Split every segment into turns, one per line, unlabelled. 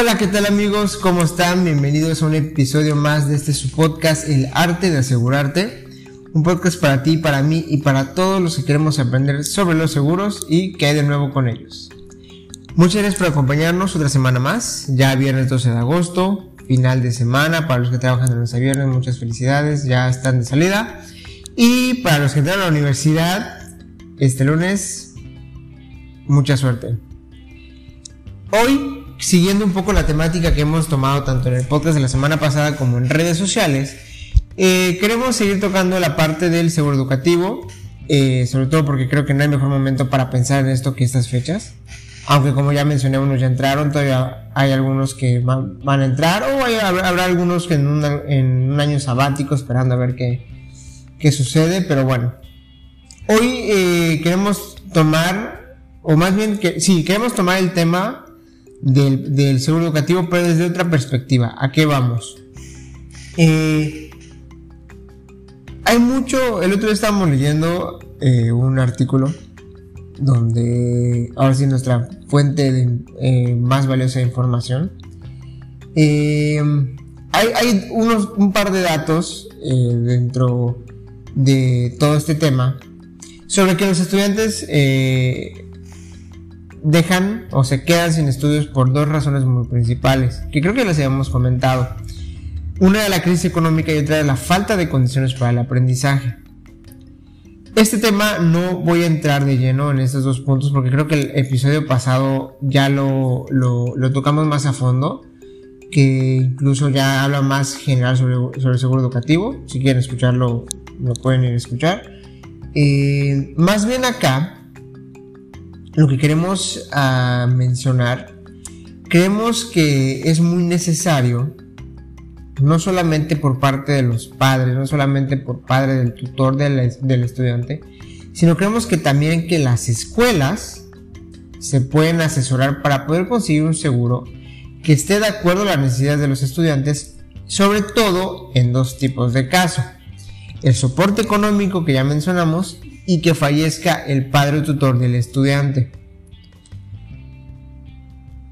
Hola, ¿qué tal amigos? ¿Cómo están? Bienvenidos a un episodio más de este su podcast, El arte de asegurarte. Un podcast para ti, para mí y para todos los que queremos aprender sobre los seguros y qué hay de nuevo con ellos. Muchas gracias por acompañarnos otra semana más, ya viernes 12 de agosto, final de semana, para los que trabajan en los viernes, muchas felicidades, ya están de salida. Y para los que entran a la universidad, este lunes, mucha suerte. Hoy, siguiendo un poco la temática que hemos tomado tanto en el podcast de la semana pasada como en redes sociales, eh, queremos seguir tocando la parte del seguro educativo, eh, sobre todo porque creo que no hay mejor momento para pensar en esto que estas fechas. Aunque como ya mencioné, unos ya entraron, todavía hay algunos que van, a entrar o habrá, algunos que en, un año sabático esperando a ver qué, qué sucede, pero bueno. Hoy eh, queremos tomar, o más bien, sí, queremos tomar el tema del, seguro educativo, pero desde otra perspectiva. ¿A qué vamos? Eh, hay mucho, el otro día estábamos leyendo eh, un artículo donde ahora sí nuestra fuente de, eh, más valiosa información. Eh, hay, unos, un par de datos dentro de todo este tema sobre que los estudiantes dejan o se quedan sin estudios por dos razones muy principales, que creo que las habíamos comentado. Una de la crisis económica y otra de la falta de condiciones para el aprendizaje. Este tema no voy a entrar de lleno en estos dos puntos porque creo que el episodio pasado ya lo, lo, tocamos más a fondo, que incluso ya habla más general sobre, sobre el seguro educativo. Si quieren escucharlo, lo pueden ir a escuchar. Eh, más bien acá, lo que queremos ah, mencionar, creemos que es muy necesario no solamente por parte de los padres, no solamente por parte del tutor del, del estudiante, sino creemos que también que las escuelas se pueden asesorar para poder conseguir un seguro que esté de acuerdo a las necesidades de los estudiantes, sobre todo en dos tipos de casos. El soporte económico que ya mencionamos y que fallezca el padre tutor del estudiante.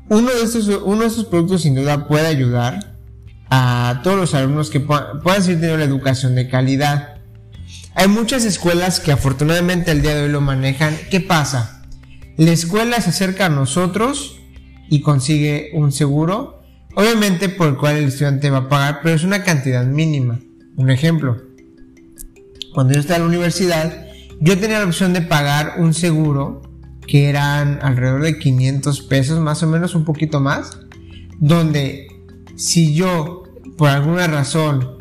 Uno de estos, uno de estos productos sin duda puede ayudar a todos los alumnos que puedan, seguir teniendo la educación de calidad. Hay muchas escuelas que afortunadamente al día de hoy lo manejan. ¿Qué pasa? La escuela se acerca a nosotros y consigue un seguro, obviamente por el cual el estudiante va a pagar, pero es una cantidad mínima. Un ejemplo, cuando yo estaba en la universidad, yo tenía la opción de pagar un seguro que eran alrededor de 500 pesos, más o menos un poquito más, donde si yo por alguna razón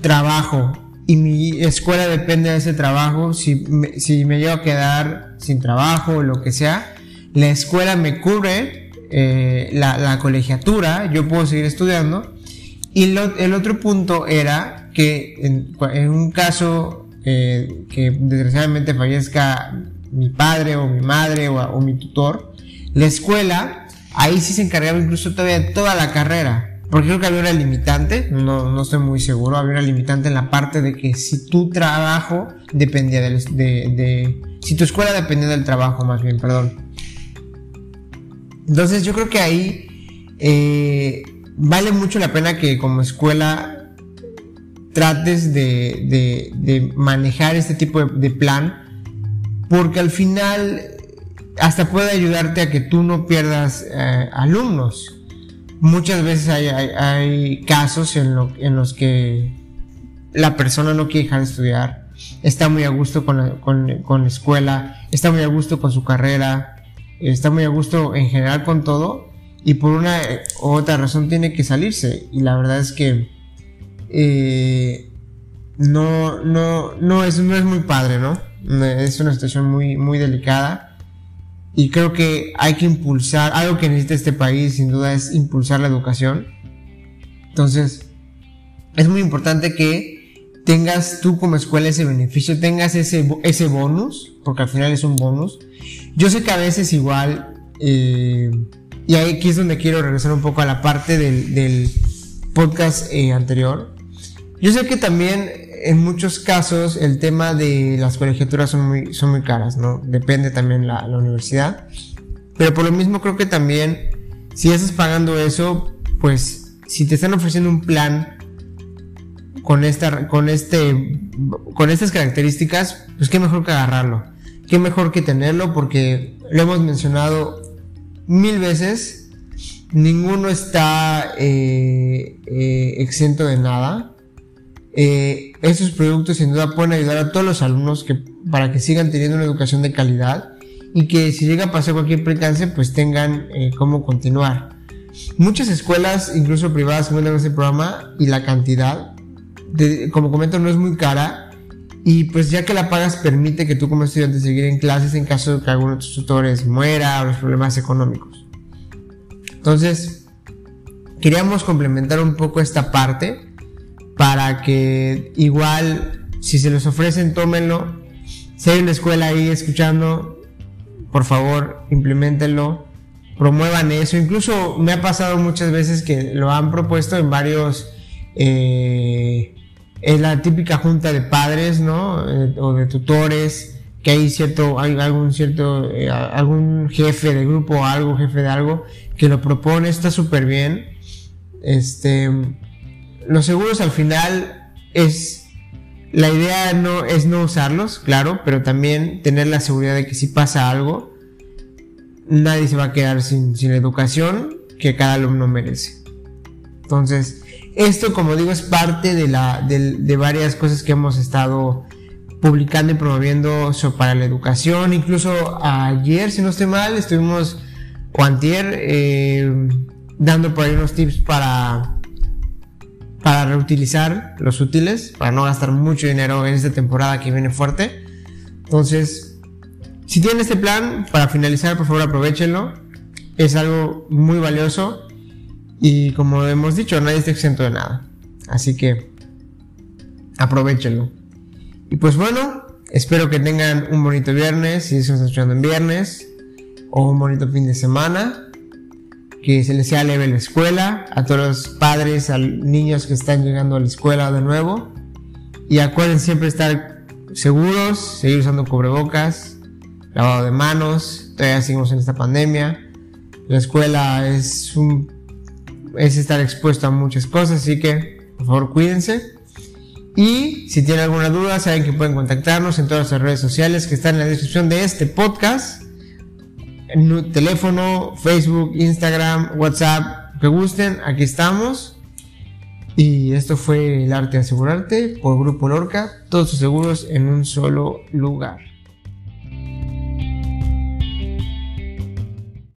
trabajo y mi escuela depende de ese trabajo, si me, si me llevo a quedar sin trabajo o lo que sea, la escuela me cubre eh, la, colegiatura, yo puedo seguir estudiando. Y el otro punto era que en, un caso eh, que desgraciadamente fallezca mi padre o mi madre o, mi tutor, la escuela Ahí sí se encargaba incluso todavía de toda la carrera. Porque creo que había una limitante, no, no estoy muy seguro, había una limitante en la parte de que si tu trabajo dependía del, de, de, Si tu escuela dependía del trabajo, más bien, perdón. Entonces yo creo que ahí eh, vale mucho la pena que como escuela trates de, de, manejar este tipo de plan, porque al final hasta puede ayudarte a que tú no pierdas eh, alumnos. Muchas veces hay, casos en, los que la persona no quiere dejar de estudiar, está muy a gusto con la, escuela, está muy a gusto con su carrera, está muy a gusto en general con todo y por una u otra razón tiene que salirse. Y la verdad es que eh, no, no, no, es, no es muy padre, ¿no? Es una situación muy, muy delicada y creo que hay que impulsar, algo que necesita este país sin duda es impulsar la educación. Entonces, es muy importante que tengas tú como escuela ese beneficio, tengas ese, ese bonus, porque al final es un bonus. Yo sé que a veces igual, eh, y aquí es donde quiero regresar un poco a la parte del, podcast eh, anterior. Yo sé que también en muchos casos el tema de las colegiaturas son muy, son muy caras, ¿no? Depende también la, la universidad. Pero por lo mismo creo que también Si estás pagando eso, pues si te están ofreciendo un plan con esta, con este, con estas características, pues qué mejor que agarrarlo. Qué mejor que tenerlo porque lo hemos mencionado mil veces. Ninguno está eh, eh, exento de nada. Eh, estos productos sin duda pueden ayudar a todos los alumnos para que sigan teniendo una educación de calidad y que si llega a pasar cualquier percance pues tengan eh, cómo continuar. Muchas escuelas, incluso privadas, cuentan este programa y la cantidad, como comento, no es muy cara y pues ya que la pagas permite que tú como estudiante seguir en clases en caso de que alguno de tus tutores muera o los problemas económicos. Entonces, queríamos complementar un poco esta parte para que igual si se los ofrecen tómenlo. Si hay una escuela ahí escuchando, por favor, implementenlo, promuevan eso. Incluso me ha pasado muchas veces que lo han propuesto en varios, eh, en la típica junta de padres, ¿no? Eh, o de tutores, que hay cierto, hay algún cierto, eh, algún jefe de grupo o algo, jefe de algo, que lo propone, está súper bien. Este, los seguros al final es la idea no es no usarlos, claro, pero también tener la seguridad de que si pasa algo, nadie se va a quedar sin, la educación que cada alumno merece. Entonces, esto, como digo, es parte de, la, de, varias cosas que hemos estado publicando y promoviendo para la educación. Incluso ayer, si no estoy mal, estuvimos, o antier, eh, dando por ahí unos tips para para reutilizar los útiles, para no gastar mucho dinero en esta temporada que viene fuerte. Entonces, si tienen este plan, para finalizar, por favor aprovechenlo. Es algo muy valioso y como hemos dicho, nadie está exento de nada. Así que aprovechenlo. Y pues bueno, espero que tengan un bonito viernes, si se están escuchando en viernes, o un bonito fin de semana que se les sea leve la escuela, a todos los padres, a niños que están llegando a la escuela de nuevo. Y acuerden siempre estar seguros, seguir usando cubrebocas, lavado de manos, todavía seguimos en esta pandemia. La escuela es un es estar expuesto a muchas cosas, así que por favor cuídense. Y si tienen alguna duda, saben que pueden contactarnos en todas las redes sociales que están en la descripción de este podcast teléfono, Facebook, Instagram, WhatsApp, que gusten, aquí estamos. Y esto fue el arte de asegurarte por Grupo Lorca, todos sus seguros en un solo lugar.